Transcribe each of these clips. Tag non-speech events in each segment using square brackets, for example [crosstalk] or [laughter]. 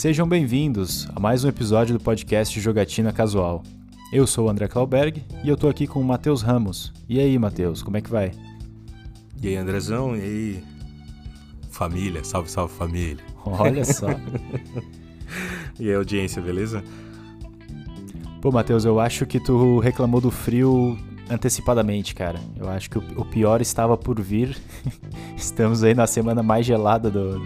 Sejam bem-vindos a mais um episódio do podcast Jogatina Casual. Eu sou o André Klauberg e eu tô aqui com o Matheus Ramos. E aí, Matheus, como é que vai? E aí, Andrezão? E aí, família? Salve, salve, família. Olha só. [laughs] e aí, audiência, beleza? Pô, Matheus, eu acho que tu reclamou do frio antecipadamente, cara. Eu acho que o pior estava por vir. [laughs] Estamos aí na semana mais gelada do,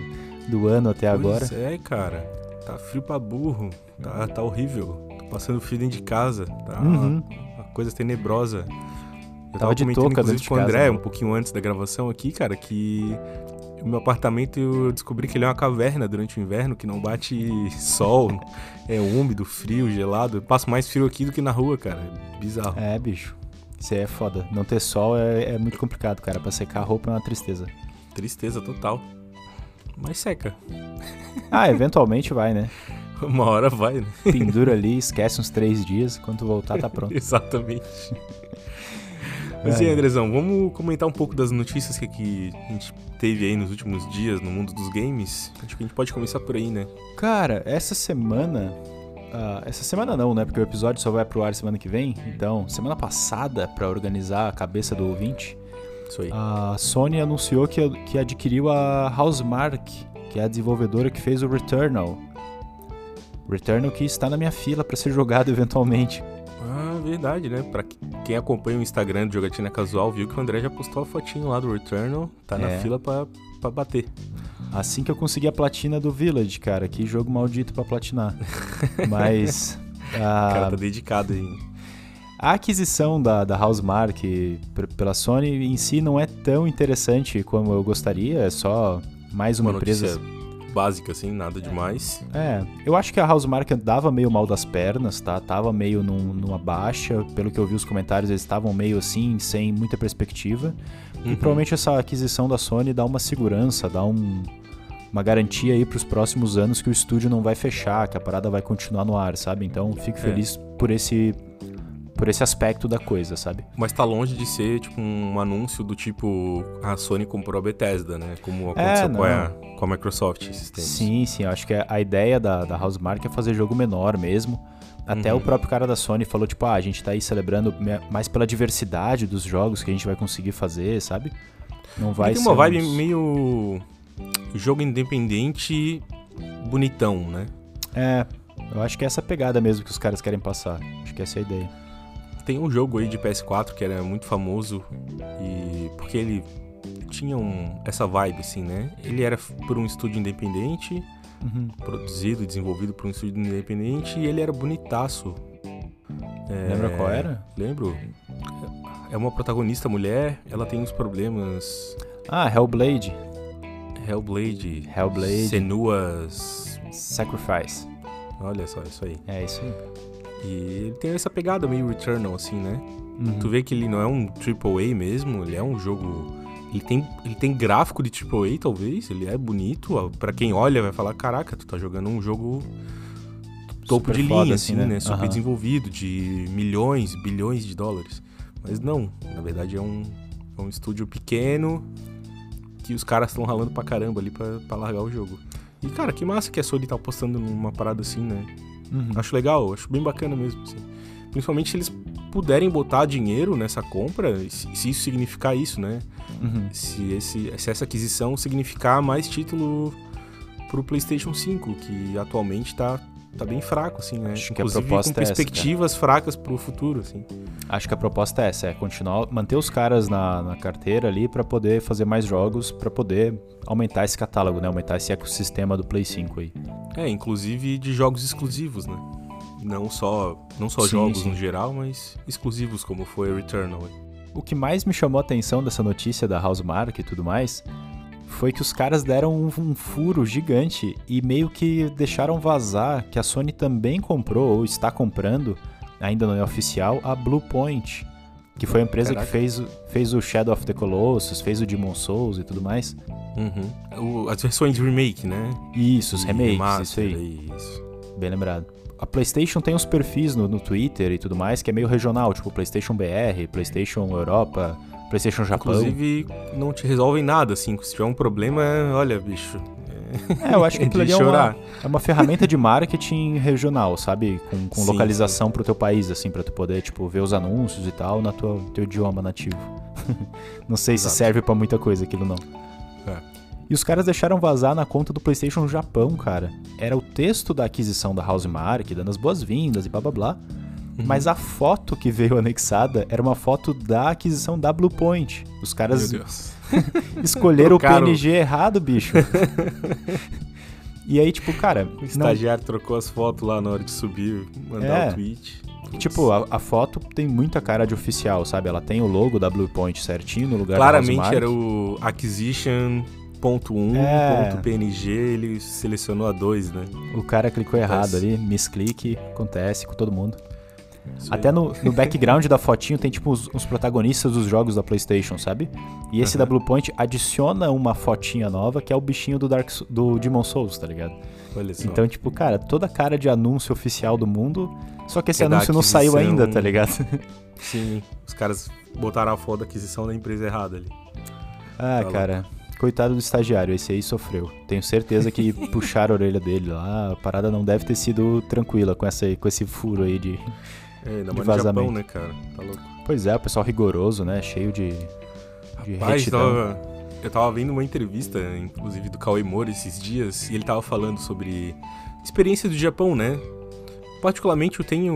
do ano até pois agora. Pois é, cara. Tá frio pra burro. Tá, tá horrível. Tô passando frio dentro de casa. Tá uhum. uma, uma coisa tenebrosa. Eu tava, tava de touca inclusive com o André, um pouquinho antes da gravação aqui, cara, que o meu apartamento eu descobri que ele é uma caverna durante o inverno, que não bate [laughs] sol, é úmido, frio, gelado. Eu passo mais frio aqui do que na rua, cara. Bizarro. É, bicho. Isso aí é foda. Não ter sol é, é muito complicado, cara. Pra secar a roupa é uma tristeza. Tristeza total. Mas seca. [laughs] Ah, eventualmente vai, né? Uma hora vai, né? Pendura ali, [laughs] esquece uns três dias. Quando voltar, tá pronto. [laughs] Exatamente. Mas e aí, Andrezão, vamos comentar um pouco das notícias que, que, a gente teve aí nos últimos dias no mundo dos games? Acho que a gente pode começar por aí, né? Cara, essa semana. Uh, essa semana não, né? Porque o episódio só vai pro ar semana que vem. Então, semana passada, para organizar a cabeça do ouvinte, a Sony anunciou que, que adquiriu a Housemark, que é a desenvolvedora que fez o Returnal. Returnal que está na minha fila para ser jogado [laughs] eventualmente. Ah, verdade, né? Pra quem acompanha o Instagram do Jogatina Casual, viu que o André já postou a fotinho lá do Returnal. Tá é. na fila pra, pra bater. Assim que eu consegui a platina do Village, cara. Que jogo maldito pra platinar. [laughs] Mas. o cara tá dedicado aí. A aquisição da, da Housemark pela Sony em si não é tão interessante como eu gostaria. É só mais uma, uma empresa básica, assim, nada demais. É, eu acho que a Housemark dava meio mal das pernas, tá? Tava meio num, numa baixa, pelo que eu vi os comentários, eles estavam meio assim, sem muita perspectiva. Uhum. E provavelmente essa aquisição da Sony dá uma segurança, dá um, uma garantia aí para os próximos anos que o estúdio não vai fechar, que a parada vai continuar no ar, sabe? Então fico é. feliz por esse por esse aspecto da coisa, sabe? Mas tá longe de ser, tipo, um anúncio do tipo a Sony comprou a Bethesda, né? Como é, aconteceu é, com, a, com a Microsoft esses tempos. Sim, sim. Eu acho que a ideia da, da Housemark é fazer jogo menor mesmo. Até uhum. o próprio cara da Sony falou, tipo, ah, a gente tá aí celebrando mais pela diversidade dos jogos que a gente vai conseguir fazer, sabe? Não vai tem ser. Tem uma vibe uns... meio. jogo independente bonitão, né? É, eu acho que é essa pegada mesmo que os caras querem passar. Acho que essa é a ideia tem um jogo aí de PS4 que era muito famoso e porque ele tinha um, essa vibe assim, né? Ele era por um estúdio independente, uhum. produzido e desenvolvido por um estúdio independente e ele era bonitaço. É, Lembra qual era? Lembro. É uma protagonista mulher, ela tem uns problemas. Ah, Hellblade. Hellblade. Hellblade. Senuas. Sacrifice. Olha só, isso aí. É isso aí. E ele tem essa pegada meio Returnal, assim, né? Uhum. Tu vê que ele não é um AAA mesmo, ele é um jogo. Ele tem, ele tem gráfico de AAA, talvez, ele é bonito. para quem olha, vai falar: caraca, tu tá jogando um jogo topo Super de linha, assim, né? né? Super uhum. desenvolvido, de milhões, bilhões de dólares. Mas não, na verdade é um, é um estúdio pequeno que os caras estão ralando pra caramba ali pra, pra largar o jogo. E, cara, que massa que a Sony tá apostando numa parada assim, né? Uhum. Acho legal, acho bem bacana mesmo. Assim. Principalmente se eles puderem botar dinheiro nessa compra, se isso significar isso, né? Uhum. Se, esse, se essa aquisição significar mais título pro PlayStation 5, que atualmente tá, tá bem fraco, assim, né? Acho que a proposta com perspectivas é essa, fracas pro futuro, assim. Acho que a proposta é essa, é continuar, manter os caras na, na carteira ali para poder fazer mais jogos, para poder aumentar esse catálogo, né? Aumentar esse ecossistema do Play 5 aí. É, inclusive de jogos exclusivos, né? Não só, não só sim, jogos sim. no geral, mas exclusivos, como foi Returnal. O que mais me chamou a atenção dessa notícia da Housemark e tudo mais foi que os caras deram um, um, furo gigante e meio que deixaram vazar que a Sony também comprou ou está comprando, ainda não é oficial, a Bluepoint, que foi a empresa Caraca. que fez, fez o Shadow of the Colossus, fez o Demon Souls e tudo mais. Uhum. O, as versões de remake, né? Isso, os remakes, remaster, isso aí. Isso. Bem lembrado. A PlayStation tem uns perfis no, no Twitter e tudo mais que é meio regional, tipo PlayStation BR, PlayStation Europa, PlayStation Japão. Inclusive, não te resolvem nada, assim. Se tiver um problema, olha, bicho, É, eu acho que [laughs] aquilo ali é uma, é uma ferramenta de marketing regional, sabe? Com, com sim, localização sim. pro teu país, assim, pra tu poder, tipo, ver os anúncios e tal no teu idioma nativo. [laughs] não sei Exato. se serve para muita coisa aquilo, não. É. E os caras deixaram vazar na conta do PlayStation Japão, cara. Era o texto da aquisição da Housemark, dando as boas-vindas e blá blá blá. Uhum. Mas a foto que veio anexada era uma foto da aquisição da Bluepoint. Os caras [laughs] escolheram o PNG errado, bicho. [laughs] e aí, tipo, cara. O estagiário não... trocou as fotos lá na hora de subir, mandar é. o tweet. Tipo, a, a, foto tem muita cara de oficial, sabe? Ela tem o logo da Bluepoint certinho no lugar Claramente era o Acquisition .1, é. .png, ele selecionou a 2, né? O cara clicou acontece. errado ali, misclick, acontece com todo mundo. Até no, no background da fotinho tem tipo os, os, protagonistas dos jogos da PlayStation, sabe? E esse uhum. da Bluepoint adiciona uma fotinha nova que é o bichinho do Dark do Demon Souls, tá ligado? Então, tipo, cara, toda cara de anúncio oficial do mundo, só que esse é anúncio não saiu ainda, tá ligado? Sim, os caras botaram a foto da aquisição da empresa errada ali. Ah, tá cara. Coitado do estagiário, esse aí sofreu. Tenho certeza que [laughs] puxaram a orelha dele lá. A parada não deve ter sido tranquila com, essa, com esse furo aí de, é, ainda mais no Japão, né, cara? Tá louco. Pois é, o pessoal rigoroso, né? Cheio de, de Rapaz, tava, eu tava vendo uma entrevista, inclusive, do Kawai Mori esses dias, e ele tava falando sobre experiência do Japão, né? Particularmente, eu tenho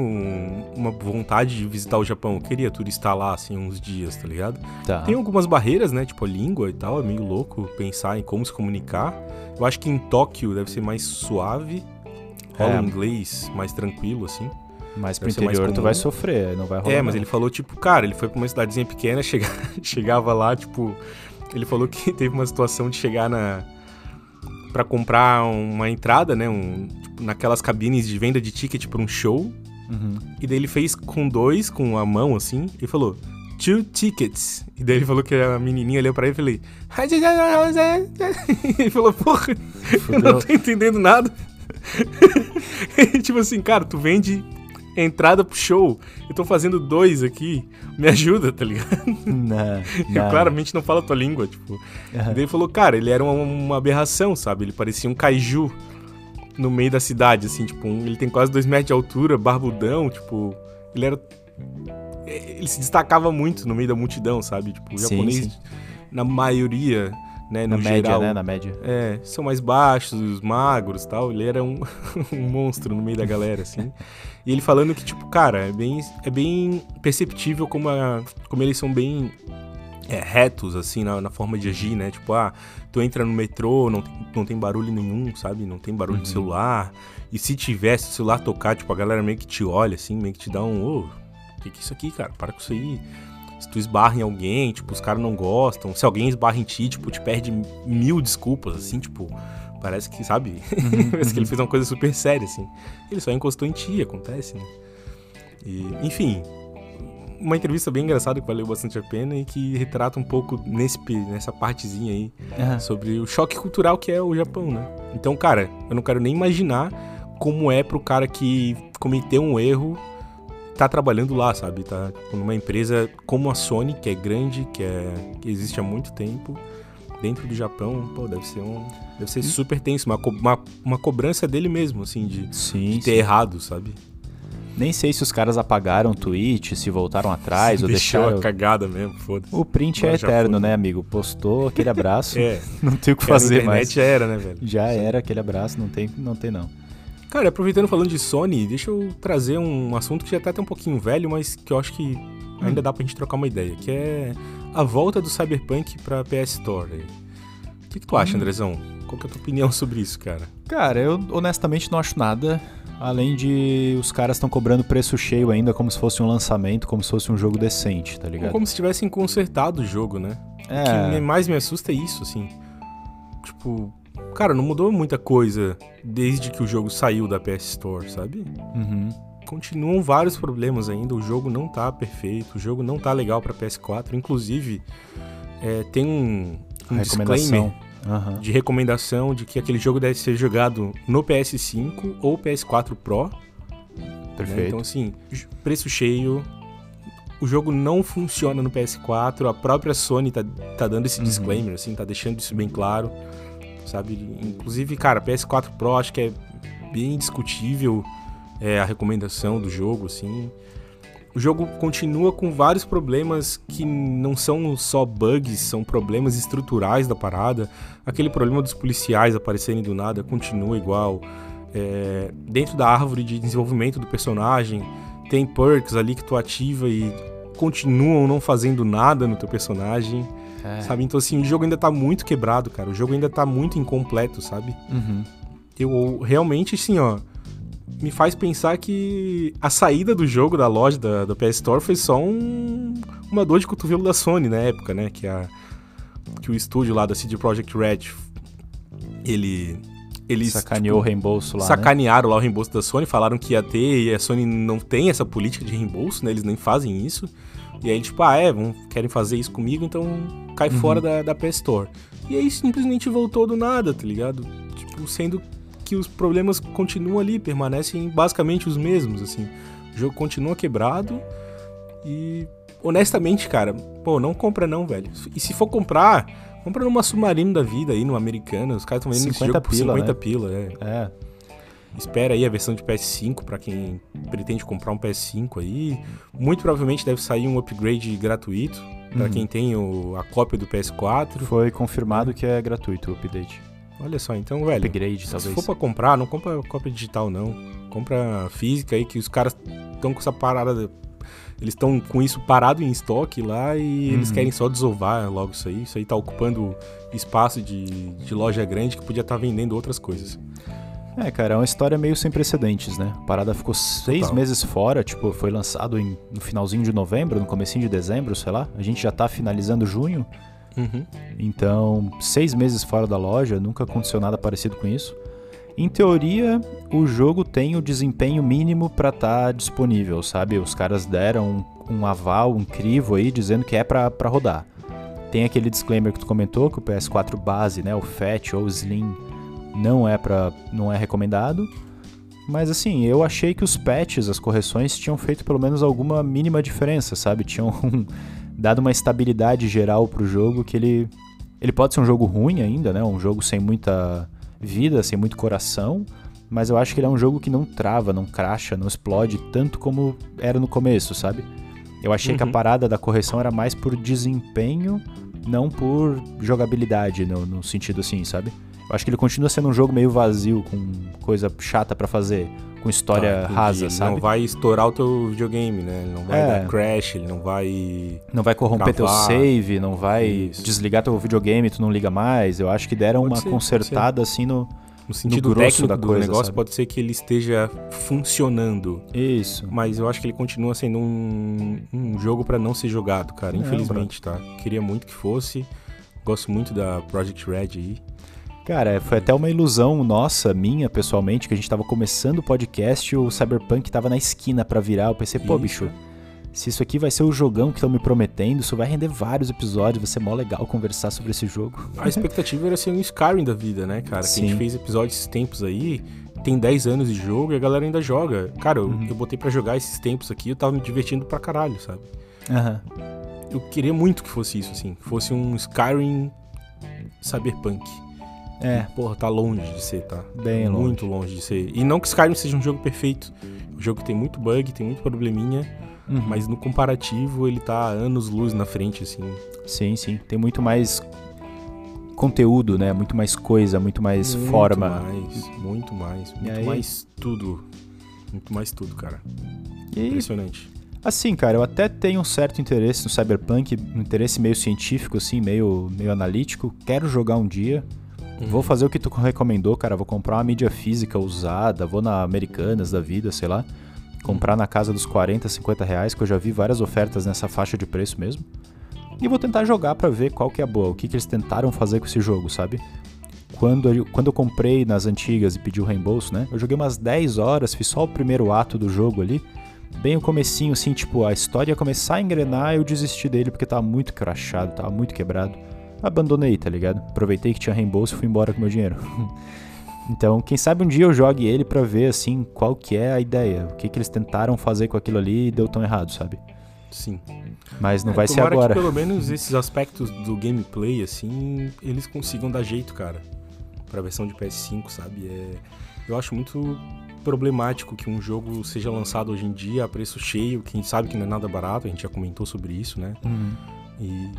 uma vontade de visitar o Japão. Eu queria turistar lá, assim, uns dias, tá ligado? Tá. Tem algumas barreiras, né? Tipo a língua e tal. É meio louco pensar em como se comunicar. Eu acho que em Tóquio deve ser mais suave. Rola é. inglês mais tranquilo, assim. Mas pro interior tu vai sofrer, não vai rolar. É, mas ele falou, tipo, cara, ele foi pra uma cidadezinha pequena, [laughs] chega, chegava lá, tipo. Ele falou que [laughs] teve uma situação de chegar na. para comprar uma entrada, né? Um, tipo, naquelas cabines de venda de ticket pra um show. Uhum. E daí ele fez com dois, com a mão assim, e falou: two tickets. E daí ele falou que a menininha olhou pra ele e falei. [laughs] ele falou, porra, eu não tô entendendo nada. tipo assim, cara, tu vende entrada pro show. Eu tô fazendo dois aqui. Me ajuda, tá ligado? Não. [laughs] Eu claramente não falo a tua língua, tipo. Uhum. Daí ele falou, cara, ele era uma, uma, aberração, sabe? Ele parecia um kaiju no meio da cidade, assim, tipo, um, ele tem quase dois metros de altura, barbudão, tipo. Ele era. Ele se destacava muito no meio da multidão, sabe? Tipo, o japonês, sim, sim. na maioria né? Na média, geral, né? Na média. É, são mais baixos, magros tal. Ele era um, [laughs] um monstro no meio da galera, assim. [laughs] e ele falando que, tipo, cara, é bem, é bem perceptível como, a, como eles são bem é, retos, assim, na, na, forma de agir, né? Tipo, ah, tu entra no metrô, não tem, não tem barulho nenhum, sabe? Não tem barulho uhum. de celular. E se tivesse o celular tocar, tipo, a galera meio que te olha, assim, meio que te dá um, ô, oh, que que é isso aqui, cara? Para com isso aí se tu esbarra em alguém, tipo, os caras não gostam. Se alguém esbarra em ti, tipo, te perde mil desculpas, assim, tipo, parece que, sabe? [laughs] Uhum, parece que ele fez uma coisa super séria, assim. Ele só encostou em ti, acontece, né? E, enfim, uma entrevista bem engraçada que valeu bastante a pena e que retrata um pouco nesse, nessa partezinha aí uhum. sobre o choque cultural que é o Japão, né? Então, cara, eu não quero nem imaginar como é pro cara que cometeu um erro tá trabalhando lá, sabe? Tá numa empresa como a Sony, que é grande, que, é, que existe há muito tempo, dentro do Japão, pô, deve ser um. Deve ser super tenso, uma, uma, uma cobrança dele mesmo, assim, de, sim, de ter sim. errado, sabe? Nem sei se os caras apagaram o tweet, se voltaram atrás ou Deixou deixaram. a cagada mesmo, foda-se. O print é eterno, né, amigo? Postou aquele abraço. [laughs] é. [laughs] Não tem o que fazer mais. A internet já era, né, velho? Já era aquele abraço, não tem, não tem não. Cara, aproveitando falando de Sony, deixa eu trazer um assunto que já tá até um pouquinho velho, mas que eu acho que ainda dá pra gente trocar uma ideia, que é a volta do Cyberpunk pra PS Store. O que, que tu acha, hum. Andrezão? Qual que é a tua opinião sobre isso, cara? Cara, eu honestamente não acho nada. Além de os caras estão cobrando preço cheio ainda, como se fosse um lançamento, como se fosse um jogo decente, tá ligado? Ou como se tivessem consertado o jogo, né? É. O que mais me assusta é isso, assim. Tipo, Cara, não mudou muita coisa desde que o jogo saiu da PS Store, sabe? Uhum. Continuam vários problemas ainda, o jogo não tá perfeito, o jogo não tá legal pra PS4. Inclusive, é, tem um, um disclaimer uhum. de recomendação de que aquele jogo deve ser jogado no PS5 ou PS4 Pro. Perfeito. Né? Então, assim, preço cheio, o jogo não funciona no PS4, a própria Sony tá, tá dando esse uhum. disclaimer, assim, tá deixando isso bem claro sabe? Inclusive, cara, PS4 Pro acho que é bem discutível é, a recomendação do jogo, assim. O jogo continua com vários problemas que não são só bugs, são problemas estruturais da parada. Aquele problema dos policiais aparecerem do nada continua igual. É, dentro da árvore de desenvolvimento do personagem, tem perks ali que tu ativa e continuam não fazendo nada no teu personagem. É. Sabe? Então, assim, o jogo ainda tá muito quebrado, cara. O jogo ainda tá muito incompleto, sabe? Uhum. Eu realmente, assim, ó. Me faz pensar que a saída do jogo da loja da, da PS Store foi só um, uma dor de cotovelo da Sony na época, né? Que, a, que o estúdio lá da CD Projekt Red ele eles sacaneou tipo, o reembolso lá. Sacanearam né? lá o reembolso da Sony, falaram que ia ter e a Sony não tem essa política de reembolso, né? Eles nem fazem isso. E aí, tipo, ah, é, vão, querem fazer isso comigo, então cai uhum. fora da, da PS Store. E aí simplesmente voltou do nada, tá ligado? Tipo, sendo que os problemas continuam ali, permanecem basicamente os mesmos, assim. O jogo continua quebrado e honestamente, cara, pô, não compra não, velho. E se for comprar, compra numa Submarino da vida aí, numa Americana. Os caras estão vendendo esse jogo por pila, 50 né? pila, é. É. Espera aí a versão de PS5 para quem pretende comprar um PS5 aí. Muito provavelmente deve sair um upgrade gratuito para uhum. quem tem o, a cópia do PS4. Foi confirmado que é gratuito o update. Olha só, então, velho. Upgrade, se talvez. for para comprar, não compra cópia digital não. Compra física aí que os caras estão com essa parada eles estão com isso parado em estoque lá e uhum. eles querem só desovar logo isso aí. Isso aí tá ocupando espaço de, de loja grande que podia estar tá vendendo outras coisas. É, cara, é uma história meio sem precedentes, né? A parada ficou seis Total. meses fora, tipo, foi lançado em, no finalzinho de novembro, no comecinho de dezembro, sei lá. A gente já tá finalizando junho. Uhum. Então, seis meses fora da loja, nunca aconteceu nada parecido com isso. Em teoria, o jogo tem o desempenho mínimo para estar tá disponível, sabe? Os caras deram um, um, aval, um crivo aí, dizendo que é para rodar. Tem aquele disclaimer que tu comentou, que o PS4 base, né, o Fat ou o Slim, não é para não é recomendado. Mas assim, eu achei que os patches, as correções tinham feito pelo menos alguma mínima diferença, sabe? Tinham [laughs] dado uma estabilidade geral pro jogo que ele ele pode ser um jogo ruim ainda, né? Um jogo sem muita vida, sem muito coração, mas eu acho que ele é um jogo que não trava, não cracha, não explode tanto como era no começo, sabe? Eu achei uhum. que a uhum. parada da correção era mais por desempenho, não por jogabilidade, no, no sentido assim, sabe? Eu acho que ele continua sendo um jogo meio vazio, com coisa chata para fazer, com história ah, rasa, ele sabe? Não vai estourar o teu videogame, né? Ele não vai é. dar crash, ele não vai. Não vai corromper travar. teu save, não vai Isso. desligar teu videogame, tu não liga mais. Eu acho que deram pode uma ser, consertada assim no. No sentido no técnico da coisa, do negócio, sabe? pode ser que ele esteja funcionando. Isso. Mas eu acho que ele continua sendo um, um jogo para não ser jogado, cara. Infelizmente, tá? Queria muito que fosse. Gosto muito da Project Red aí. Cara, foi até uma ilusão nossa, minha, pessoalmente, que a gente tava começando o podcast e o Cyberpunk tava na esquina para virar. Eu pensei, pô, bicho, se isso aqui vai ser o jogão que estão me prometendo, isso vai render vários episódios, vai ser mó legal conversar sobre esse jogo. A expectativa era ser um Skyrim da vida, né, cara? Sim. Que a gente fez episódios esses tempos aí, tem 10 anos de jogo e a galera ainda joga. Cara, eu, uhum. eu botei para jogar esses tempos aqui, eu tava me divertindo pra caralho, sabe? Uhum. Eu queria muito que fosse isso, assim. Que fosse um Skyrim Cyberpunk. É. Porra, tá longe de ser, tá? Bem longe. Muito longe de ser. E não que Skyrim seja um jogo perfeito. O jogo tem muito bug, tem muito probleminha. Uhum. Mas no comparativo, ele tá anos luz na frente, assim. Sim, sim. Tem muito mais conteúdo, né? Muito mais coisa, muito mais muito forma. Mais, muito mais, muito mais tudo. Muito mais tudo, cara. E... Impressionante. Assim, cara, eu até tenho um certo interesse no Cyberpunk, um interesse meio científico, assim, meio, meio analítico. Quero jogar um dia. Uhum. Vou fazer o que tu recomendou, cara. Vou comprar uma mídia física usada, vou na Americanas da vida, sei lá. Comprar na casa dos 40, 50 reais, que eu já vi várias ofertas nessa faixa de preço mesmo. E vou tentar jogar para ver qual que é a boa, o que, que eles tentaram fazer com esse jogo, sabe? Quando eu, quando eu comprei nas antigas e pedi o reembolso, né? Eu joguei umas 10 horas, fiz só o primeiro ato do jogo ali. Bem o comecinho, assim, tipo, a história ia começar a engrenar eu desisti dele porque tava muito crachado, tava muito quebrado abandonei, tá ligado? Aproveitei que tinha reembolso e fui embora com meu dinheiro. [laughs] então, quem sabe um dia eu jogue ele para ver assim qual que é a ideia, o que que eles tentaram fazer com aquilo ali e deu tão errado, sabe? Sim. Mas não é, vai ser agora. Que pelo menos esses aspectos do gameplay assim, eles consigam dar jeito, cara. pra versão de PS5, sabe? É, eu acho muito problemático que um jogo seja lançado hoje em dia a preço cheio, que a gente sabe que não é nada barato, a gente já comentou sobre isso, né? Uhum. E,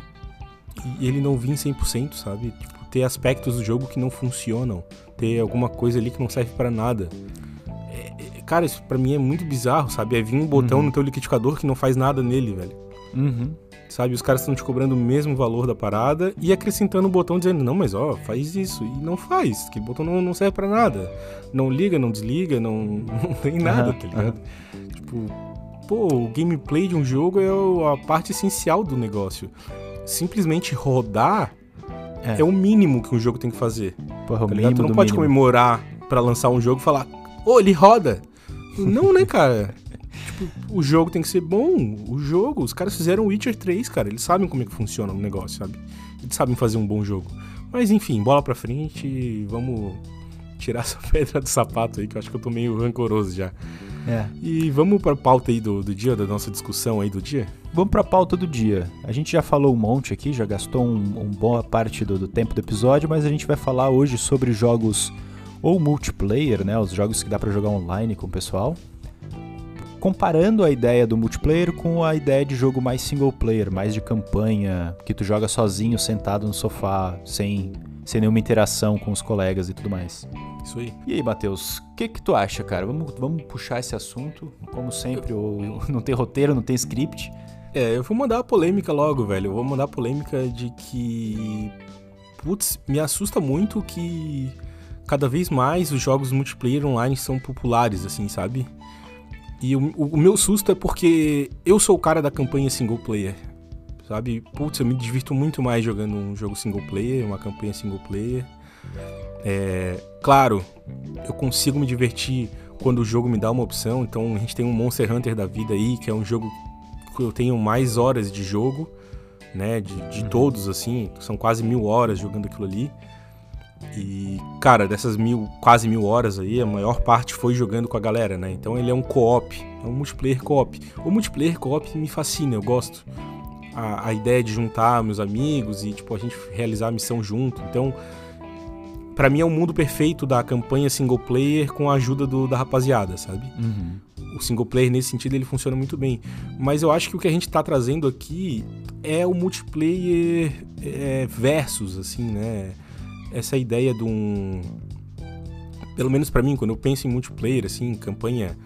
e ele não vir 100%, sabe? Tipo, ter aspectos do jogo que não funcionam, ter alguma coisa ali que não serve para nada. É, é, cara, isso pra mim é muito bizarro, sabe? É vir um botão Uhum. no teu liquidificador que não faz nada nele, velho. Uhum. Sabe, os caras estão te cobrando o mesmo valor da parada e acrescentando um botão dizendo, não, mas ó, faz isso. E não faz, que botão não, não serve pra nada. Não liga, não desliga, não, [laughs] não tem nada, Aham, tá ligado? Tipo, pô, o gameplay de um jogo é a parte essencial do negócio. Simplesmente rodar É. é, o mínimo que um jogo tem que fazer. Porra, o Tá ligado? Tu não pode mínimo. comemorar pra lançar um jogo e falar, ô, ele roda. Não, né, cara? [laughs] tipo, o jogo tem que ser bom. O jogo, os caras fizeram Witcher 3, cara. Eles sabem como é que funciona o negócio, sabe? Eles sabem fazer um bom jogo. Mas enfim, bola pra frente vamos tirar essa [laughs] pedra do sapato aí, que eu acho que eu tô meio rancoroso já. É. E vamos pra pauta aí do, do dia, da nossa discussão aí do dia? Vamos pra pauta do dia. A gente já falou um monte aqui, já gastou um, um boa parte do, do tempo do episódio, mas a gente vai falar hoje sobre jogos ou multiplayer, né? Os jogos que dá pra jogar online com o pessoal. Comparando a ideia do multiplayer com a ideia de jogo mais single player, mais de campanha, que tu joga sozinho, sentado no sofá, sem, sem nenhuma interação com os colegas e tudo mais. Isso aí. E aí, Matheus, o que que tu acha, cara? Vamos, vamos puxar esse assunto, como sempre, o- não tem roteiro, não tem script. É, eu vou mandar a polêmica logo, velho. Eu vou mandar a polêmica de que. Putz, me assusta muito que cada vez mais os jogos multiplayer online são populares, assim, sabe? E o- o meu susto é porque eu sou o cara da campanha single player, sabe? Putz, eu me divirto muito mais jogando um jogo single player, uma campanha single player. É, claro, eu consigo me divertir quando o jogo me dá uma opção. Então a gente tem um Monster Hunter da vida aí, que é um jogo que eu tenho mais horas de jogo, né? De, de todos, assim, são quase mil horas jogando aquilo ali. E, cara, dessas mil, quase mil horas aí, a maior parte foi jogando com a galera, né? Então ele é um co-op, é um multiplayer co-op. O multiplayer co-op me fascina, eu gosto. A, a ideia de juntar meus amigos e, tipo, a gente realizar a missão junto. Então, pra mim é o mundo perfeito da campanha single player com a ajuda do- da rapaziada, sabe? o single player nesse sentido ele funciona muito bem. Mas eu acho que o que a gente tá trazendo aqui é o multiplayer é, versus, assim, né? Essa ideia de um. Pelo menos pra mim, quando eu penso em multiplayer, assim, em campanha.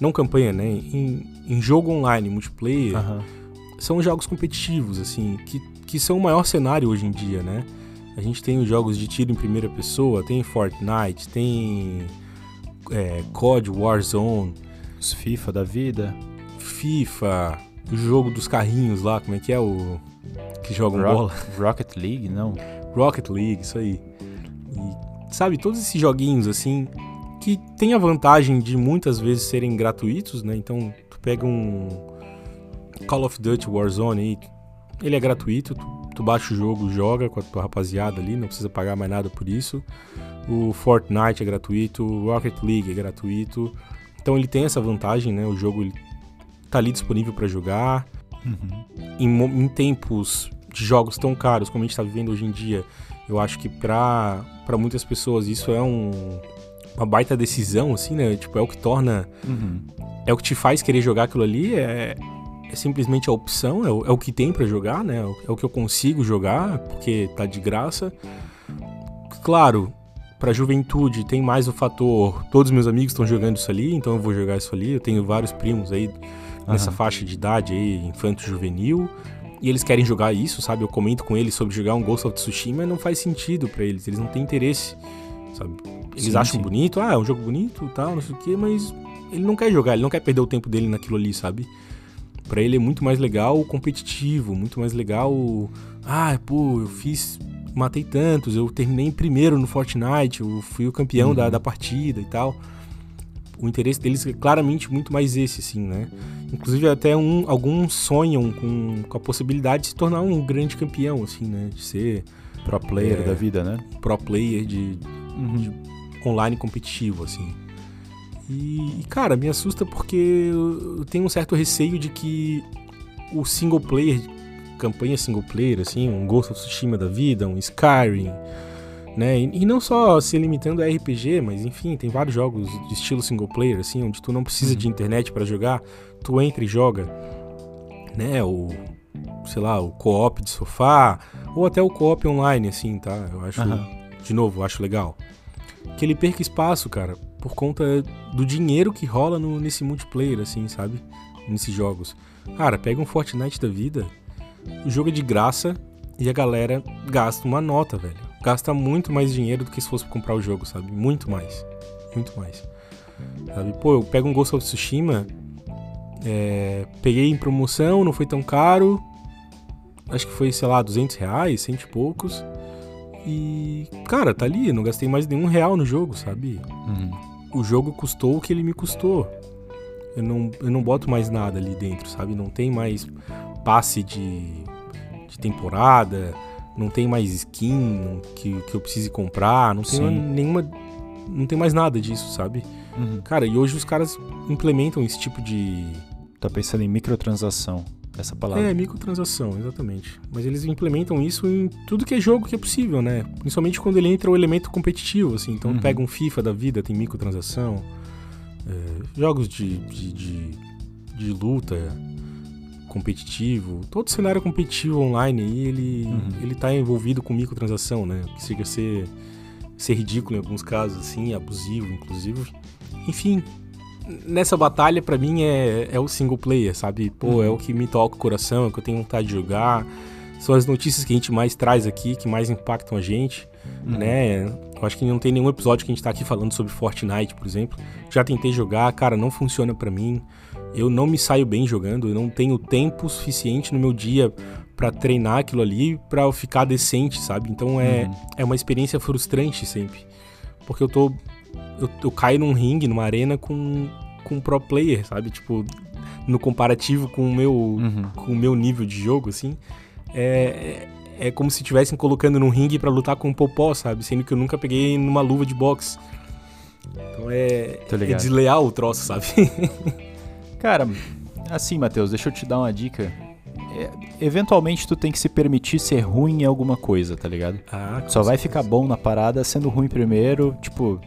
Não campanha, né? Em, em jogo online, multiplayer, Aham. são jogos competitivos, assim, que, que são o maior cenário hoje em dia, né? A gente tem os jogos de tiro em primeira pessoa, tem Fortnite, tem é, COD, Warzone, Os FIFA da vida. FIFA, o jogo dos carrinhos lá, como é que é o. Que jogam Rock- bola? Rocket League, não. Rocket League, isso aí. E, sabe, todos esses joguinhos assim, que tem a vantagem de muitas vezes serem gratuitos, né? Então, tu pega um Call of Duty Warzone aí, ele é gratuito, tu, tu baixa o jogo, joga com a tua rapaziada ali, não precisa pagar mais nada por isso. O Fortnite é gratuito, o Rocket League é gratuito. Então ele tem essa vantagem, né? O jogo tá ali disponível para jogar. Em, mo- em tempos de jogos tão caros como a gente tá vivendo hoje em dia, eu acho que pra, pra muitas pessoas isso é um, uma baita decisão, assim, né? Tipo, é o que torna. Uhum. É o que te faz querer jogar aquilo ali, é, é simplesmente a opção, é o, é o que tem pra jogar, né? É o, que eu consigo jogar, porque tá de graça. Claro, pra juventude tem mais o fator, todos meus amigos estão jogando isso ali, então eu vou jogar isso ali. Eu tenho vários primos aí nessa Aham. faixa de idade aí, infanto-juvenil, e eles querem jogar isso, sabe? Eu comento com eles sobre jogar um Ghost of Tsushima, não faz sentido pra eles, eles não têm interesse, sabe? Eles Sim, acham sim. bonito, ah, é um jogo bonito e tal, não sei o quê, mas ele não quer jogar, ele não quer perder o tempo dele naquilo ali, sabe? Pra ele é muito mais legal o competitivo, muito mais legal o. Ah, pô, eu fiz. Matei tantos, eu terminei em primeiro no Fortnite, eu fui o campeão da, da partida e tal. O interesse deles é claramente muito mais esse, assim, né? Inclusive, até um, alguns sonham com, com a possibilidade de se tornar um grande campeão, assim, né? De ser Pro player É. da vida, né? pro player de, Uhum. online competitivo, assim. E, cara, me assusta porque eu tenho um certo receio de que o single player, campanha single player, assim, um Ghost of Tsushima da vida, um Skyrim, né? E, e, não só se limitando a RPG, mas enfim, tem vários jogos de estilo single player, assim, onde tu não precisa uhum. de internet para jogar, tu entra e joga, né? O, sei lá, o co-op de sofá, ou até o co-op online, assim, tá? Eu acho, uhum. de novo, eu acho legal. Que ele perca espaço, cara, por conta do dinheiro que rola no, nesse multiplayer, assim, sabe? Nesses jogos. Cara, pega um Fortnite da vida, o jogo é de graça e a galera gasta uma nota, velho. Gasta muito mais dinheiro do que se fosse comprar o jogo, sabe? Muito mais. Muito mais. Sabe? Pô, eu pego um Ghost of Tsushima, é, peguei em promoção, não foi tão caro. Acho que foi, sei lá, 200 reais, cento e poucos. E, cara, tá ali, não gastei mais nenhum real no jogo, sabe? Uhum. O jogo custou o que ele me custou. Eu não, eu não boto mais nada ali dentro, sabe? Não tem mais passe de, de temporada, não tem mais skin que, que eu precise comprar, não tem nenhuma. Não tem mais nada disso, sabe? Uhum. Cara, e hoje os caras implementam esse tipo de. Tá pensando em microtransação, essa palavra. É, microtransação, exatamente. Mas eles implementam isso em tudo que é jogo que é possível, né? Principalmente quando ele entra o elemento competitivo, assim. Então uhum. pega um FIFA da vida, tem microtransação. É, jogos de, de, de, de luta competitivo, todo cenário competitivo online aí, ele, uhum. ele tá envolvido com microtransação, né? Que chega a ser, ser ridículo em alguns casos, assim, abusivo, inclusive. Enfim, nessa batalha, para mim, é, é o single player, sabe? Pô, uhum. é o que me toca o coração, é o que eu tenho vontade de jogar. São as notícias que a gente mais traz aqui, que mais impactam a gente, uhum. né? Eu acho que não tem nenhum episódio que a gente tá aqui falando sobre Fortnite, por exemplo. Já tentei jogar, cara, não funciona para mim eu não me saio bem jogando, eu não tenho tempo suficiente no meu dia para treinar aquilo ali para eu ficar decente, sabe? Então é, uhum. é uma experiência frustrante sempre. Porque eu tô. Eu, eu caio num ringue, numa arena com, com um pro player, sabe? Tipo, no comparativo com o meu, uhum. com o meu nível de jogo, assim. É, é, como se estivessem colocando num ringue para lutar com um popó, sabe? Sendo que eu nunca peguei numa luva de boxe. Então é, é desleal o troço, sabe? [laughs] Cara, assim, Matheus, deixa eu te dar uma dica. É, eventualmente tu tem que se permitir ser ruim em alguma coisa, tá ligado? Ah, Só vai ficar bom na parada sendo ruim primeiro, tipo,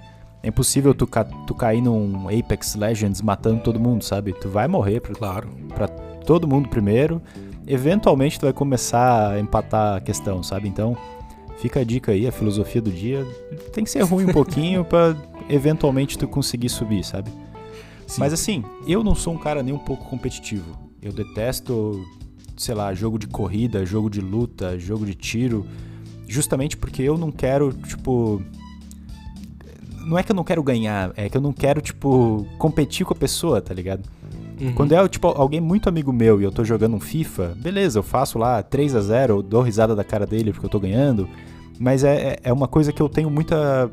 é impossível tu, ca tu cair num Apex Legends matando todo mundo, sabe? Tu vai morrer pra, claro. pra todo mundo primeiro. Eventualmente tu vai começar a empatar a questão, sabe? Então, fica a dica aí, a filosofia do dia. Tem que ser ruim um pouquinho pra eventualmente tu conseguir subir, sabe? Sim. Mas assim, eu não sou um cara nem um pouco competitivo. Eu detesto, sei lá, jogo de corrida, jogo de luta, jogo de tiro, justamente porque eu não quero, tipo, não é que eu não quero ganhar, é que eu não quero, tipo, competir com a pessoa, tá ligado? Uhum. Quando é, tipo, alguém muito amigo meu e eu tô jogando um FIFA, beleza, eu faço lá 3 a 0 eu dou risada da cara dele porque eu tô ganhando, mas é, é, é uma coisa que eu tenho muita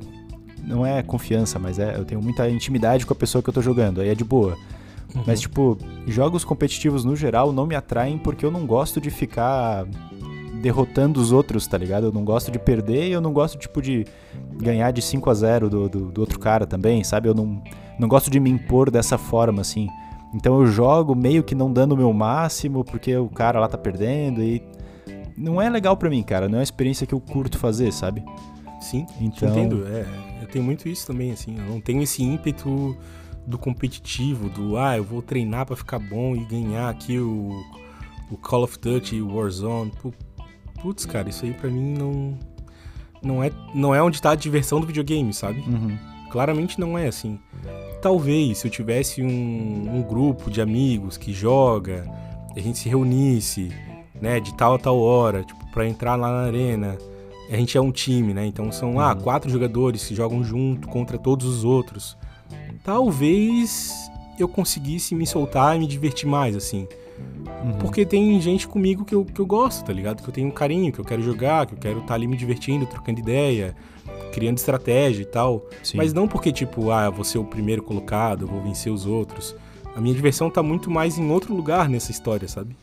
não é confiança, mas é eu tenho muita intimidade com a pessoa que eu tô jogando, aí é de boa. Uhum. Mas, tipo, jogos competitivos no geral não me atraem porque eu não gosto de ficar derrotando os outros, tá ligado? Eu não gosto de perder e eu não gosto, tipo, de ganhar de 5 a 0 do, do, do, outro cara também, sabe? Eu não, não gosto de me impor dessa forma, assim. Então eu jogo meio que não dando o meu máximo porque o cara lá tá perdendo e. Não é legal para mim, cara. Não é uma experiência que eu curto fazer, sabe? Sim, então... entendo. É, eu tenho muito isso também, assim. Eu não tenho esse ímpeto do competitivo, do ah, eu vou treinar para ficar bom e ganhar aqui o, o Call of Duty, o Warzone. Putz, cara, isso aí pra mim não. Não é, não é onde tá a diversão do videogame, sabe? Uhum. Claramente não é assim. Talvez se eu tivesse um, um grupo de amigos que joga, a gente se reunisse, né, de tal a tal hora, tipo, pra entrar lá na arena a gente é um time, né? Então são ah, uhum. quatro jogadores que jogam junto contra todos os outros. Talvez eu conseguisse me soltar e me divertir mais, assim. Uhum. Porque tem gente comigo que eu, que eu gosto, tá ligado? Que eu tenho um carinho, que eu quero jogar, que eu quero estar tá ali me divertindo, trocando ideia, criando estratégia e tal. Sim. Mas não porque, tipo, ah, vou ser o primeiro colocado, vou vencer os outros. A minha diversão tá muito mais em outro lugar nessa história, sabe?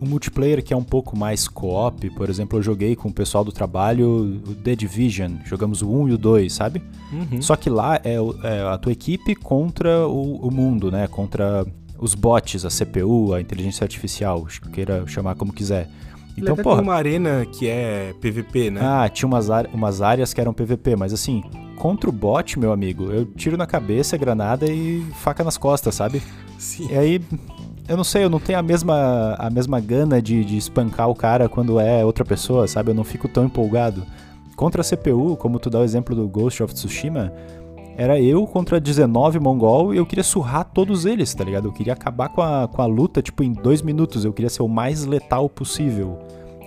Um multiplayer que é um pouco mais co-op, por exemplo, eu joguei com o pessoal do trabalho o The Division, jogamos o 1 e o 2, sabe? Uhum. Só que lá é, é, a tua equipe contra o, o, mundo, né? Contra os bots, a CPU, a inteligência artificial, queira chamar como quiser. Então. Tem uma arena que é PVP, né? Ah, tinha umas, umas áreas que eram PVP, mas assim, contra o bot, meu amigo, eu tiro na cabeça, granada e faca nas costas, sabe? Sim. E aí, eu não sei, eu não tenho a mesma, a mesma gana de, de espancar o cara quando é outra pessoa, sabe? Eu não fico tão empolgado. Contra a CPU, como tu dá o exemplo do Ghost of Tsushima, era eu contra 19 mongol e eu queria surrar todos eles, tá ligado? Eu queria acabar com a, com a luta, tipo, em dois minutos. Eu queria ser o mais letal possível.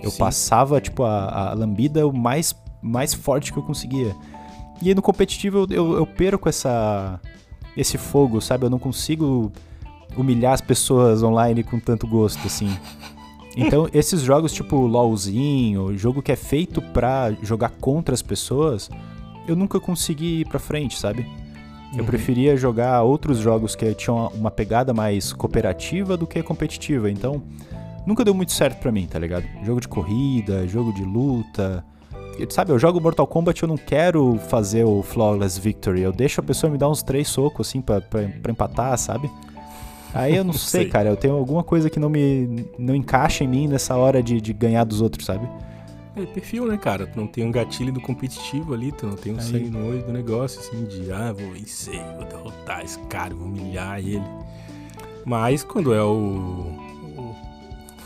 Eu Sim. passava, tipo, a, a lambida o mais, mais forte que eu conseguia. E aí no competitivo eu, eu, eu perco essa, esse fogo, sabe? Eu não consigo humilhar as pessoas online com tanto gosto, assim. Então, [laughs] esses jogos tipo LOLzinho, jogo que é feito pra jogar contra as pessoas, eu nunca consegui ir pra frente, sabe? Eu uhum. preferia jogar outros jogos que tinham uma pegada mais cooperativa do que competitiva. Então, nunca deu muito certo para mim, tá ligado? Jogo de corrida, jogo de luta. Sabe, eu jogo Mortal Kombat eu não quero fazer o Flawless Victory. Eu deixo a pessoa me dar uns três socos, assim, pra, pra, pra empatar, sabe? Aí eu [laughs] não sei, sei, cara. Eu tenho alguma coisa que não me não encaixa em mim nessa hora de, de ganhar dos outros, sabe? É perfil, né, cara? Tu não tem um gatilho do competitivo ali, tu não tem um Aí. sangue no olho do negócio, assim, de ah, vou vencer, vou derrotar esse cara, vou humilhar ele. Mas quando é o.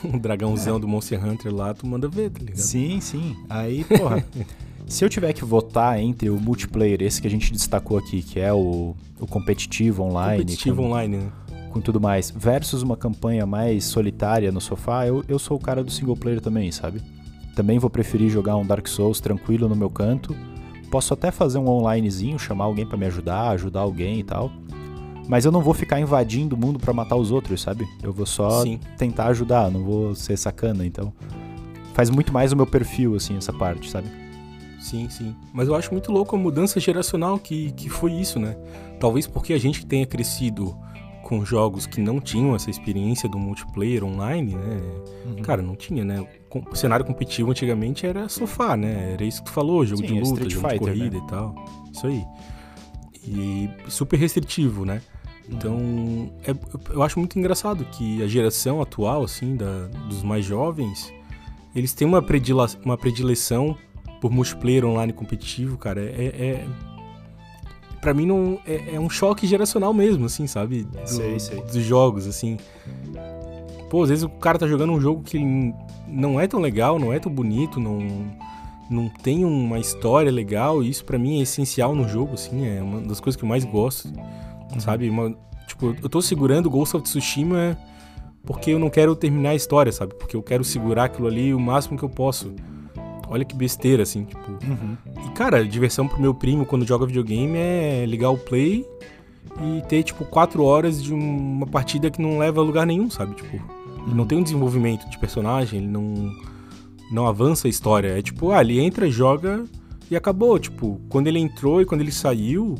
o, [laughs] dragãozão é. do Monster Hunter lá, tu manda ver, tá ligado? Sim, sim. Aí, porra. [laughs] se eu tiver que votar entre o multiplayer, esse que a gente destacou aqui, que é o, o competitivo online. Competitivo com, online, né? Com tudo mais, versus uma campanha mais solitária no sofá, eu, eu sou o cara do single player também, sabe? Também vou preferir jogar um Dark Souls tranquilo no meu canto. Posso até fazer um onlinezinho, chamar alguém para me ajudar, ajudar alguém e tal. Mas eu não vou ficar invadindo o mundo para matar os outros, sabe? Eu vou só Sim. tentar ajudar, não vou ser sacana, então. Faz muito mais o meu perfil, assim, essa parte, sabe? Sim, sim. Mas eu acho muito louco a mudança geracional que, que foi isso, né? Talvez porque a gente tenha crescido com jogos que não tinham essa experiência do multiplayer online, né? Uhum. Cara, não tinha, né? O cenário competitivo antigamente era sofá, né? Era isso que tu falou, jogo Sim, de luta, Street jogo Fighter, de corrida né? e tal. Isso aí. E super restritivo, né? Então, é, eu acho muito engraçado que a geração atual, assim, da, dos mais jovens, eles têm uma, predila, uma predileção por multiplayer online competitivo, cara. É, é, para mim não é, é, um choque geracional mesmo, assim, sabe? Do, sei, sei. Dos jogos, assim. Pô, às vezes o cara tá jogando um jogo que não é tão legal, não é tão bonito, não não tem uma história legal, e isso para mim é essencial no jogo, assim, é uma das coisas que eu mais gosto, uhum. sabe? Uma, tipo, eu tô segurando Ghost of Tsushima porque eu não quero terminar a história, sabe? Porque eu quero segurar aquilo ali o máximo que eu posso. Olha que besteira, assim, tipo. Uhum. E, cara, diversão pro meu primo quando joga videogame é ligar o play e ter, tipo, quatro horas de uma partida que não leva a lugar nenhum, sabe? Tipo, uhum. não tem um desenvolvimento de personagem, ele não, não avança a história. É tipo, ah, ele entra, joga e acabou. Tipo, quando ele entrou e quando ele saiu,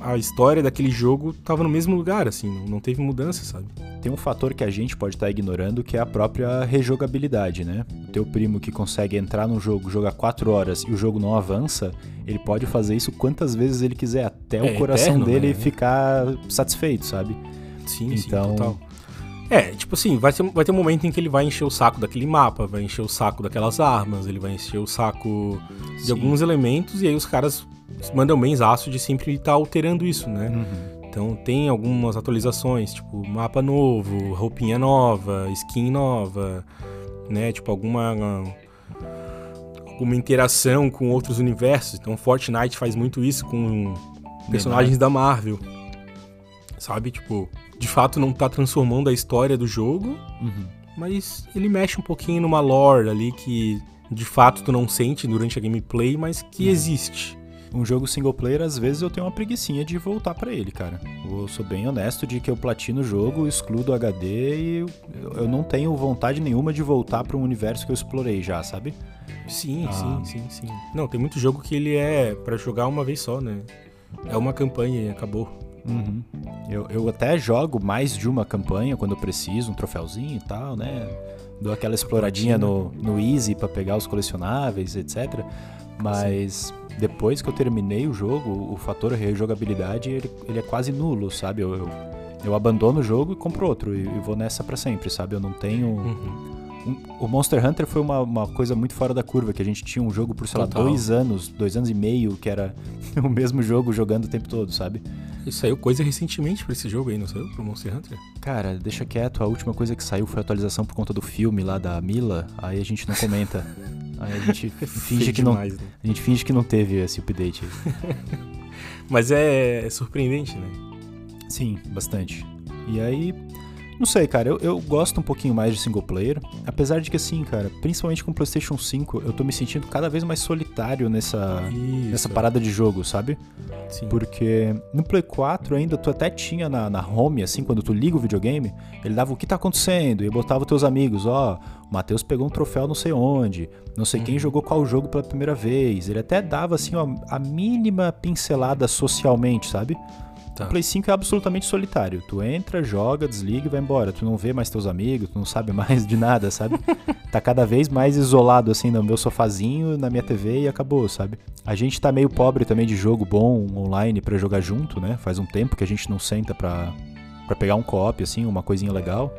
a história daquele jogo tava no mesmo lugar, assim, não teve mudança, sabe? Tem um fator que a gente pode estar tá ignorando que é a própria rejogabilidade, né? O teu primo que consegue entrar no jogo, jogar 4 horas e o jogo não avança, ele pode fazer isso quantas vezes ele quiser, até é, o coração eterno, dele né? ficar satisfeito, sabe? Sim, então, sim, total. É, tipo assim, vai ter, vai ter um momento em que ele vai encher o saco daquele mapa, vai encher o saco daquelas armas, ele vai encher o saco de sim. alguns elementos, e aí os caras mandam benzaço de sempre estar tá alterando isso, né? Uhum. Então tem algumas atualizações, tipo mapa novo, roupinha nova, skin nova, né? Tipo alguma alguma interação com outros universos. Então Fortnite faz muito isso com personagens da Marvel. Sabe, tipo, de fato não tá transformando a história do jogo, uhum. mas ele mexe um pouquinho numa lore ali que de fato tu não sente durante a gameplay, mas que uhum. existe um jogo single player, às vezes eu tenho uma preguiçinha de voltar para ele, cara. Eu sou bem honesto de que eu platino o jogo, excluo o HD e eu não tenho vontade nenhuma de voltar para um universo que eu explorei já, sabe? Sim, ah. sim, sim, sim. Não, tem muito jogo que ele é para jogar uma vez só, né? É uma campanha e acabou. Uhum. Eu, eu até jogo mais de uma campanha quando eu preciso, um troféuzinho e tal, né? Dou aquela exploradinha no, no Easy para pegar os colecionáveis, etc. Mas Sim. Depois que eu terminei o jogo, o fator rejogabilidade ele, ele é quase nulo, sabe? Eu, eu, eu, abandono o jogo e compro outro e, e vou nessa para sempre, sabe? Eu não tenho uhum. o Monster Hunter foi uma, uma coisa muito fora da curva, que a gente tinha um jogo por, sei lá, Total. dois anos, dois anos e meio, que era [laughs] o mesmo jogo jogando o tempo todo, sabe? E saiu coisa recentemente pra esse jogo aí, não saiu? Pro Monster Hunter? Cara, deixa quieto, a última coisa que saiu foi a atualização por conta do filme lá da Mila, aí a gente não comenta. [laughs] aí a gente [laughs] finge que não. demais, né? A gente finge que não teve esse update aí. [laughs] Mas é, é surpreendente, né? Sim, bastante. E aí, não sei, cara, eu, eu gosto um pouquinho mais de single player, apesar de que assim, cara, principalmente com o PlayStation 5, eu tô me sentindo cada vez mais solitário nessa, Isso. nessa parada de jogo, sabe? Sim. Porque no Play 4 ainda tu até tinha na, na home, assim, quando tu liga o videogame, ele dava o que tá acontecendo e botava teus amigos, ó, o Matheus pegou um troféu não sei onde, não sei quem jogou qual jogo pela primeira vez. Ele até dava, assim, ó, a mínima pincelada socialmente, sabe? Tá. O Play 5 é absolutamente solitário. Tu entra, joga, desliga e vai embora. Tu não vê mais teus amigos, tu não sabe [laughs] mais de nada, sabe? tá cada vez mais isolado, assim, no meu sofazinho, na minha TV e acabou, sabe? A gente tá meio pobre também de jogo bom online pra jogar junto, né? Faz um tempo que a gente não senta pra, pra pegar um co-op, assim, uma coisinha legal.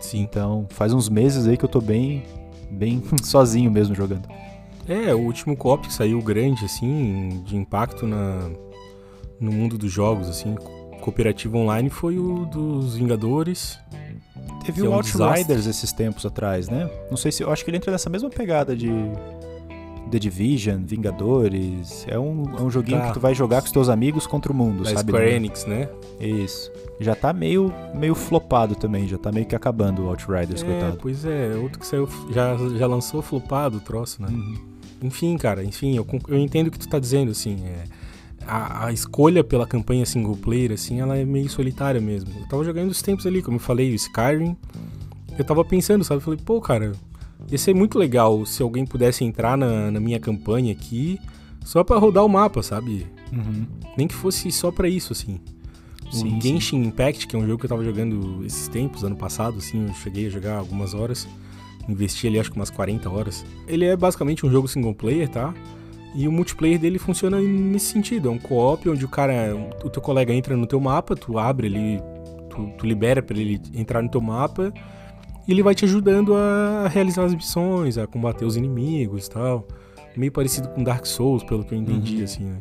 Sim. Então, faz uns meses aí que eu tô bem, bem [laughs] sozinho mesmo jogando. É, o último co-op que saiu grande, assim, de impacto na, no mundo dos jogos, assim, cooperativo online, foi o dos Vingadores. Teve Que o é um Outriders esses tempos atrás, né? Não sei se. Eu acho que ele entra nessa mesma pegada de. The Division, Vingadores. É um, é um joguinho Tá. que tu vai jogar com os teus amigos contra o mundo, Da sabe? Square Enix, né? Isso. Já tá meio, meio flopado também, já tá meio que acabando o Outriders, É, coitado. pois é, outro que saiu, já, já lançou flopado o troço, né? Uhum. Enfim, cara, enfim, eu, eu entendo o que tu tá dizendo, assim, é, a, a escolha pela campanha single player, assim, ela é meio solitária mesmo. Eu tava jogando os tempos ali, como eu falei, o Skyrim, eu tava pensando, sabe, eu falei, pô, cara, ia ser muito legal se alguém pudesse entrar na, na minha campanha aqui, só pra rodar o mapa, sabe? Uhum. Nem que fosse só pra isso, assim. Sim, o Genshin Impact, que é um jogo que eu tava jogando esses tempos, ano passado, assim, eu cheguei a jogar algumas horas. Investi ali acho que umas 40 horas. Ele é basicamente um jogo single player, tá? E o multiplayer dele funciona nesse sentido. É um co-op onde o cara, o teu colega entra no teu mapa, tu abre ele, tu, tu libera pra ele entrar no teu mapa e ele vai te ajudando a realizar as missões, a combater os inimigos e tal. Meio parecido com Dark Souls, pelo que eu entendi, Uhum. assim, né?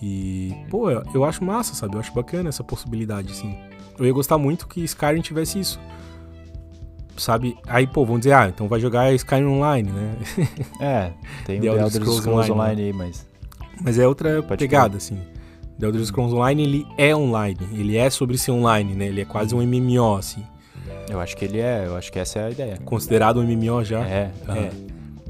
E, pô, eu- eu acho massa, sabe? Eu acho bacana essa possibilidade, assim. Eu ia gostar muito que Skyrim tivesse isso. Sabe? Aí, pô, vão dizer, ah, então vai jogar Skyrim Online, né? [laughs] É, tem The Elder Scrolls Scrolls Online, Online aí, mas. Mas é outra Pode pegada, assim. The Elder Scrolls Online, ele é online. Ele é sobre ser online, né? Ele é quase um MMO, assim. Eu acho que ele é, eu acho que essa é a ideia. Considerado um MMO já. É, É. aham.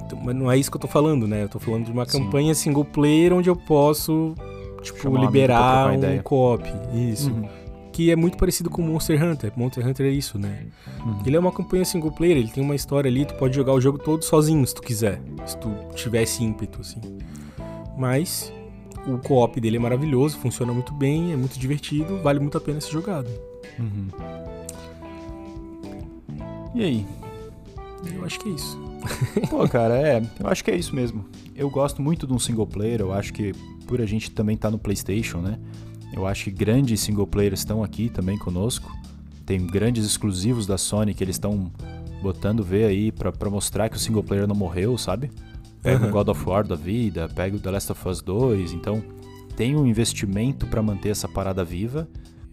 Então, Mas não é isso que eu tô falando, né? Eu tô falando de uma Sim. campanha single player onde eu posso, tipo, Chamar um liberar um ideia. co-op. Isso. Uhum. Que é muito parecido com Monster Hunter. Monster Hunter é isso, né? Uhum. Ele é uma campanha single player, ele tem uma história ali, tu pode jogar o jogo todo sozinho se tu quiser. Se tu tivesse ímpeto, assim. Mas o co-op dele é maravilhoso, funciona muito bem, é muito divertido, vale muito a pena ser jogado. Uhum. E aí? Eu acho que é isso. [laughs] Pô, cara, é, eu acho que é isso mesmo. Eu gosto muito de um single player, eu acho que por a gente também tá no PlayStation, né? Eu acho que grandes single players estão aqui também conosco. Tem grandes exclusivos da Sony que eles estão botando ver aí pra, pra mostrar que o single player não morreu, sabe? Pega Aham. o God of War da vida, pega o The Last of Us 2, então tem um investimento pra manter essa parada viva.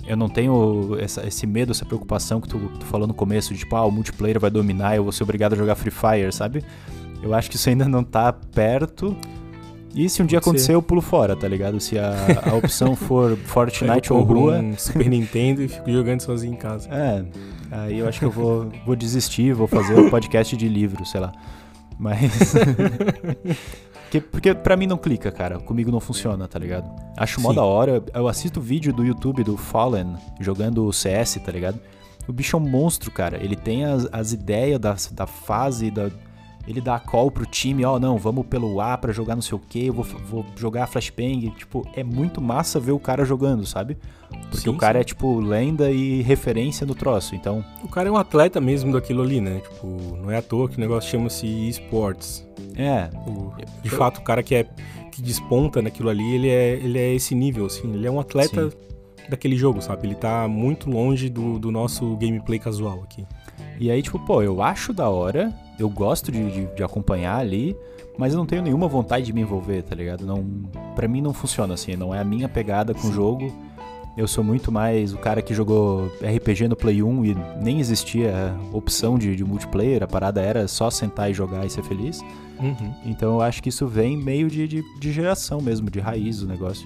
Eu não tenho essa- esse medo, essa preocupação que tu, tu falou no começo, de tipo, ah, o multiplayer vai dominar, eu vou ser obrigado a jogar Free Fire, sabe? Eu acho que isso ainda não tá perto. E se um dia ser. acontecer, eu pulo fora, tá ligado? Se a, a opção for [laughs] Fortnite eu ou rua. um Super Nintendo e fico jogando sozinho em casa. É, aí eu acho que eu vou, vou desistir, vou fazer um podcast de livro, sei lá. Mas. [laughs] porque, porque pra mim não clica, cara. Comigo não funciona, tá ligado? Acho mó Sim. da hora. Eu assisto vídeo do YouTube do Fallen jogando o CS, tá ligado? O bicho é um monstro, cara. Ele tem as, as ideias da, da fase, da. Ele dá a call pro time, ó, não, vamos pelo A pra jogar não sei o que, eu vou, vou jogar flashbang. Tipo, é muito massa ver o cara jogando, sabe? Porque Sim, o cara sim. é, tipo, lenda e referência no troço. Então, O cara é um atleta mesmo daquilo ali, né? Tipo, não é à toa que o negócio chama-se esportes. é. O- de fato, o cara que é que desponta naquilo ali, ele é, ele é esse nível, assim. Ele é um atleta daquele jogo, sabe? Ele tá muito longe do, do nosso gameplay casual aqui. E aí, tipo, pô, eu acho da hora, eu gosto de, de, de acompanhar ali, mas eu não tenho nenhuma vontade de me envolver, tá ligado? Não, pra mim não funciona assim, não é a minha pegada com o jogo. Eu sou muito mais o cara que jogou RPG no Play 1 e nem existia opção de, de multiplayer, a parada era só sentar e jogar e ser feliz. Uhum. Então eu acho que isso vem meio de, de, de geração mesmo, de raiz do negócio.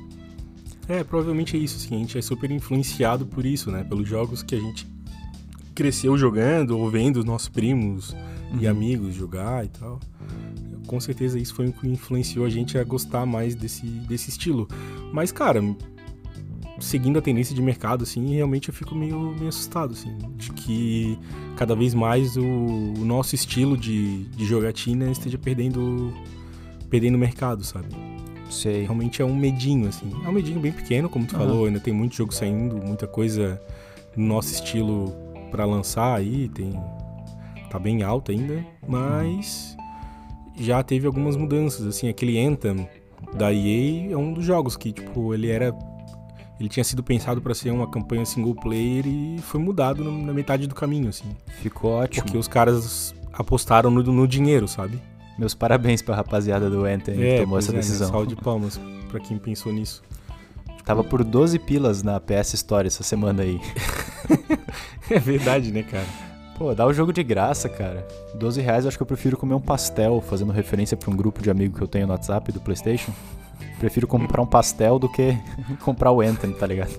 É, provavelmente é isso, sim. A gente é super influenciado por isso, né? Pelos jogos que a gente cresceu jogando ou vendo os nossos primos uhum. e amigos jogar e tal. Com certeza isso foi o que influenciou a gente a gostar mais desse, desse estilo. Mas, cara, seguindo a tendência de mercado, assim, realmente eu fico meio, meio assustado, assim, de que cada vez mais o, o nosso estilo de, de jogatina esteja perdendo perdendo mercado, sabe? Sei. Realmente é um medinho, assim. É um medinho bem pequeno, como tu uhum. falou, ainda tem muito jogo saindo, muita coisa no nosso estilo para lançar aí, tem tá bem alto ainda, mas já teve algumas mudanças, assim, aquele Anthem da EA é um dos jogos que, tipo, ele era ele tinha sido pensado para ser uma campanha single player e foi mudado na metade do caminho, assim. Ficou ótimo. Porque os caras apostaram no, no dinheiro, sabe? Meus parabéns pra rapaziada do Anthem é, que tomou essa é, decisão. Salve de palmas pra quem pensou nisso. Tava por 12 pilas na PS Store essa semana aí. [laughs] é verdade, né, cara? Pô, dá o jogo de graça, cara. 12 reais eu acho que eu prefiro comer um pastel, fazendo referência pra um grupo de amigos que eu tenho no WhatsApp do PlayStation. Prefiro comprar um pastel do que [laughs] comprar o Anthem, tá ligado?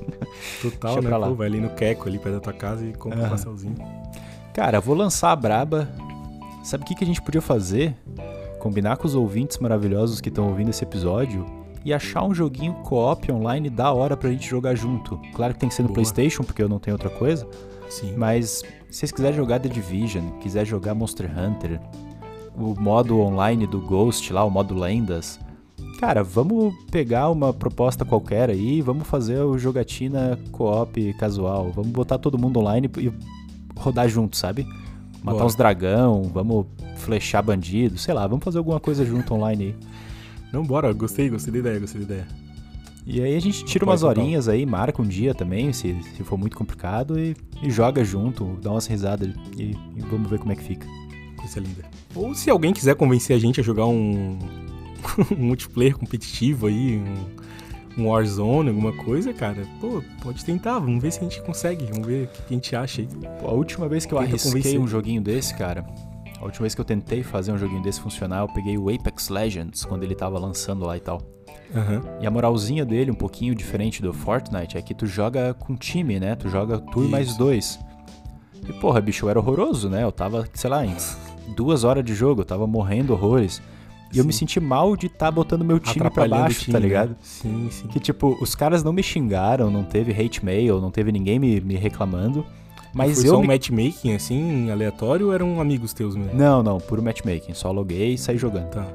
Total, Deixa né? Pô, vai ali no Queco, ali perto da tua casa e compra uhum. um pastelzinho. Cara, vou lançar a braba. Sabe o que, que a gente podia fazer? Combinar com os ouvintes maravilhosos que estão ouvindo esse episódio e achar um joguinho co-op online da hora pra gente jogar junto. Claro que tem que ser no Boa. PlayStation, porque eu não tenho outra coisa. Sim. Mas se vocês quiserem jogar The Division, quiser jogar Monster Hunter, o modo online do Ghost lá, o modo Lendas, cara, vamos pegar uma proposta qualquer aí, vamos fazer o jogatina co-op casual, vamos botar todo mundo online e rodar junto, sabe? Matar Boa. uns dragão, vamos flechar bandido, sei lá, vamos fazer alguma coisa junto online aí. Não, bora, gostei, gostei da ideia, gostei da ideia. E aí a gente tira umas horinhas aí, marca um dia também, se, se for muito complicado, e, e joga junto, dá umas risadas e, e, vamos ver como é que fica. Coisa linda. Ou se alguém quiser convencer a gente a jogar um, [laughs] um multiplayer competitivo aí, um, um Warzone, alguma coisa, cara, pô, pode tentar, vamos ver se a gente consegue, vamos ver o que a gente acha aí. Pô, a última vez que eu Tenta arrisquei convencer. um joguinho desse, cara, a última vez que eu tentei fazer um joguinho desse funcionar, eu peguei o Apex Legends, quando ele tava lançando lá e tal. Uhum. E a moralzinha dele, um pouquinho diferente do Fortnite, é que tu joga com time, né? Tu joga tu e mais dois. E porra, bicho, eu era horroroso, né? Eu tava, sei lá, em duas horas de jogo, eu tava morrendo horrores. E sim. eu me senti mal de estar tá botando meu time pra baixo, time, tá ligado? Né? Sim, sim. Que tipo, os caras não me xingaram, não teve hate mail, não teve ninguém me, me reclamando. Mas Foi eu. só me... um matchmaking, assim, aleatório ou eram amigos teus mesmo? Não, não, puro matchmaking. Só loguei e saí jogando. Tá.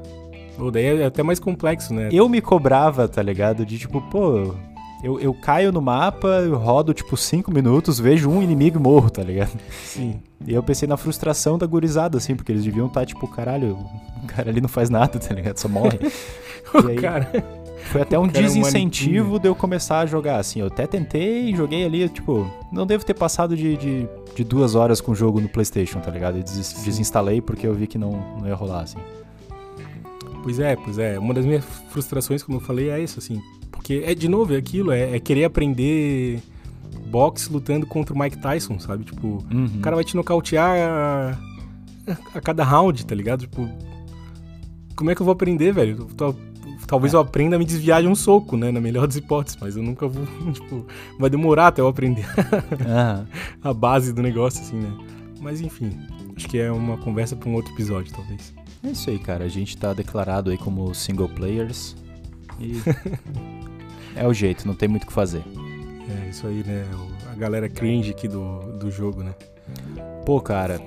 Ou daí é até mais complexo, né? Eu me cobrava, tá ligado? De tipo, pô, eu, eu caio no mapa, eu rodo tipo 5 minutos, vejo um inimigo e morro, tá ligado? Sim. E eu pensei na frustração da gurizada, assim, porque eles deviam estar, tá, tipo, caralho, o cara ali não faz nada, tá ligado? Só morre. [laughs] o aí, cara. Foi até um desincentivo de eu começar a jogar, assim. Eu até tentei, joguei ali, tipo, não devo ter passado de, de, de duas horas com o jogo no PlayStation, tá ligado? E des, desinstalei porque eu vi que não, não ia rolar, assim. Pois é, pois é. Uma das minhas frustrações, como eu falei, é isso, assim. Porque, é de novo, é aquilo, é, é querer aprender boxe lutando contra o Mike Tyson, sabe? Tipo, uhum. o cara vai te nocautear a, a, cada round, tá ligado? Tipo, como é que eu vou aprender, velho? Tô, talvez é. eu aprenda a me desviar de um soco, né? Na melhor das hipóteses, mas eu nunca vou, [laughs] tipo, vai demorar até eu aprender uhum. [laughs] a base do negócio, assim, né? Mas enfim, acho que é uma conversa para um outro episódio, talvez. É isso aí, cara. A gente tá declarado aí como single players e [laughs] é o jeito, não tem muito o que fazer. É, isso aí, né? A galera cringe aqui do, do jogo, né? Pô, cara,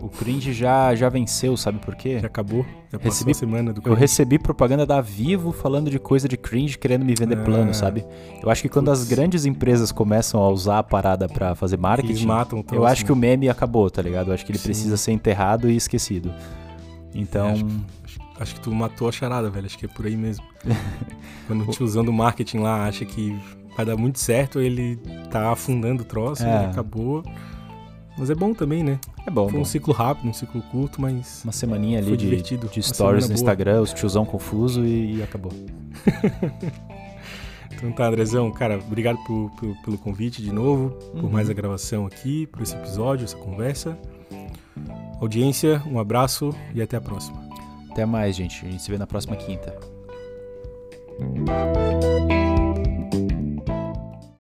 o cringe já, já venceu, sabe por quê? Já acabou? Já recebi, semana do cringe. Eu recebi propaganda da Vivo falando de coisa de cringe, querendo me vender ah, plano, sabe? Eu acho que quando putz. as grandes empresas começam a usar a parada para fazer marketing, Eles matam eu acho que o meme acabou, tá ligado? Eu acho que ele Sim. precisa ser enterrado e esquecido. Então... É, acho, acho, que tu matou a charada, velho. Acho que é por aí mesmo. [laughs] quando o usando o marketing lá acha que vai dar muito certo, ele tá afundando o troço, é. acabou. Mas é bom também, né? É bom. Foi bom. um ciclo rápido, um ciclo curto, mas. Uma semaninha ali de, divertido. de stories no. Instagram, os tiozão confuso e, e acabou. [laughs] Então tá, Andrezão, cara, obrigado por- por- pelo convite de novo, por Uhum. mais a gravação aqui, por esse episódio, essa conversa. Audiência, um abraço e até a próxima. Até mais, gente. A gente se vê na próxima quinta.